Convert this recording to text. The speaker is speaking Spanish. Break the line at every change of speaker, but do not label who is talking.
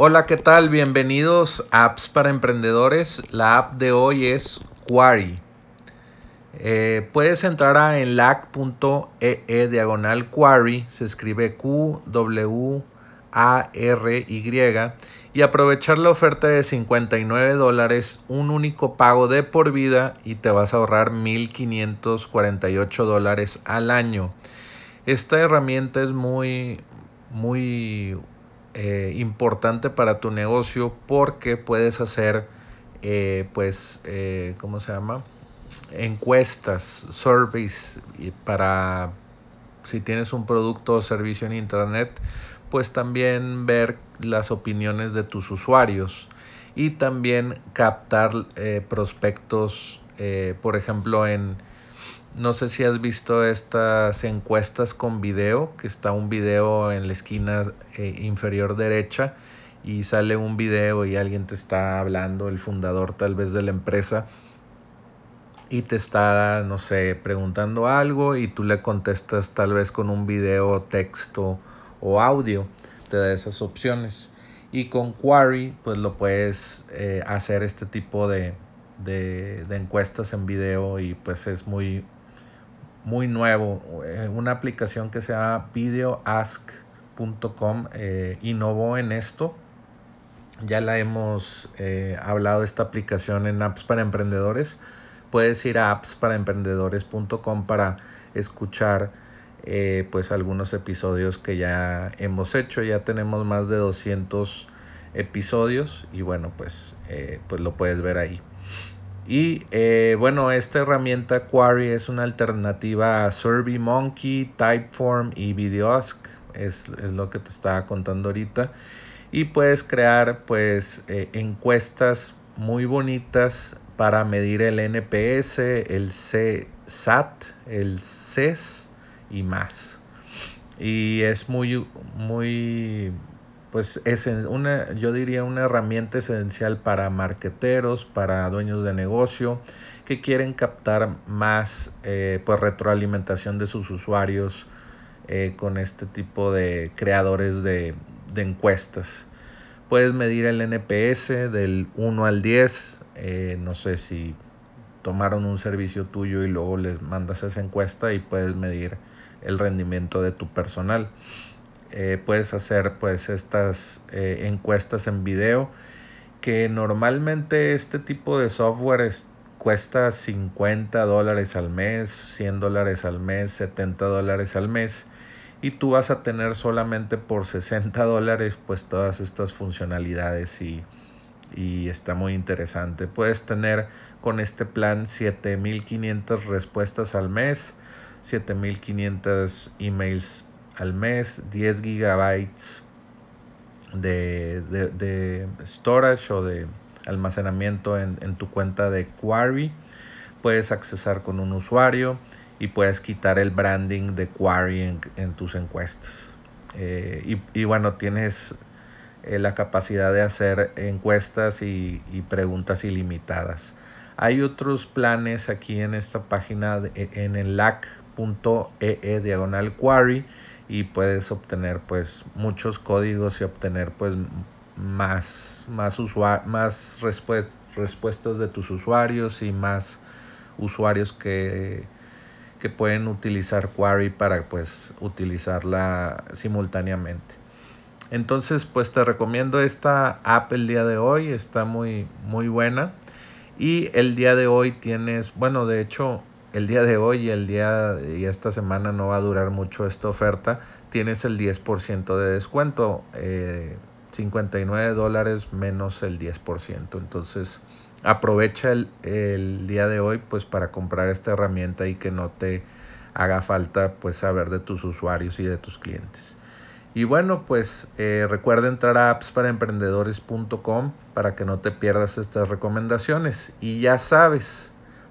Hola, ¿qué tal? Bienvenidos a Apps para Emprendedores. La app de hoy es Quarry. Eh, puedes entrar a enlac.ee e diagonal Quarry, se escribe Q W A R Y y aprovechar la oferta de 59 dólares, un único pago de por vida y te vas a ahorrar 1.548 dólares al año. Esta herramienta es muy, muy eh, importante para tu negocio porque puedes hacer, eh, pues, eh, ¿cómo se llama? Encuestas, surveys para si tienes un producto o servicio en internet, pues también ver las opiniones de tus usuarios y también captar prospectos, por ejemplo, en no sé si has visto estas encuestas con video, que está un video en la esquina eh, inferior derecha y sale un video y alguien te está hablando, el fundador tal vez de la empresa, y te está, no sé, preguntando algo y tú le contestas tal vez con un video, texto o audio, te da esas opciones. Y con Quarry, pues lo puedes eh, hacer este tipo de, de, de encuestas en video y pues es muy muy nuevo, eh, una aplicación que se llama videoask.com eh, innovó en esto. Ya la hemos eh, hablado esta aplicación en apps para emprendedores. Puedes ir a appsparaemprendedores.com para escuchar pues algunos episodios que ya hemos hecho. Ya tenemos más de 200 episodios y bueno pues, pues lo puedes ver ahí. Y eh, bueno, esta herramienta Quarry es una alternativa a SurveyMonkey, Typeform y Videoask. Es, es, lo que te estaba contando ahorita. Y puedes crear pues eh, encuestas muy bonitas para medir el NPS, el CSAT, el CES y más. Y es muy, muy pues es una, yo diría una herramienta esencial para marqueteros, para dueños de negocio que quieren captar más eh, pues retroalimentación de sus usuarios eh, con este tipo de creadores de, de, encuestas. Puedes medir el NPS del 1 al 10, eh, no sé si tomaron un servicio tuyo y luego les mandas esa encuesta y puedes medir el rendimiento de tu personal. Eh, puedes hacer pues estas eh, encuestas en video que normalmente este tipo de software cuesta 50 dólares al mes, 100 dólares al mes, 70 dólares al mes y tú vas a tener solamente por 60 dólares pues todas estas funcionalidades y, y está muy interesante. Puedes tener con este plan 7500 respuestas al mes, 7500 emails al mes 10 gigabytes de, de, storage o de almacenamiento en, tu cuenta de Quarry. Puedes accesar con un usuario y puedes quitar el branding de Quarry en, tus encuestas. Eh, y, bueno, tienes eh, la capacidad de hacer encuestas y, preguntas ilimitadas. Hay otros planes aquí en esta página en el lac.ee e diagonal Quarry y puedes obtener pues muchos códigos y obtener pues más, más, más respuestas de tus usuarios y más usuarios que, que pueden utilizar Query para pues utilizarla simultáneamente. Entonces pues te recomiendo esta app el día de hoy, está muy, muy buena. Y el día de hoy tienes, bueno, de hecho el día de hoy y el día y esta semana no va a durar mucho esta oferta, tienes el 10% de descuento, 59 eh, dólares menos el 10%. Entonces aprovecha el, el, día de hoy pues para comprar esta herramienta y que no te haga falta pues saber de tus usuarios y de tus clientes. Y bueno, pues eh, recuerda entrar a appsparaemprendedores.com para que no te pierdas estas recomendaciones. Y ya sabes,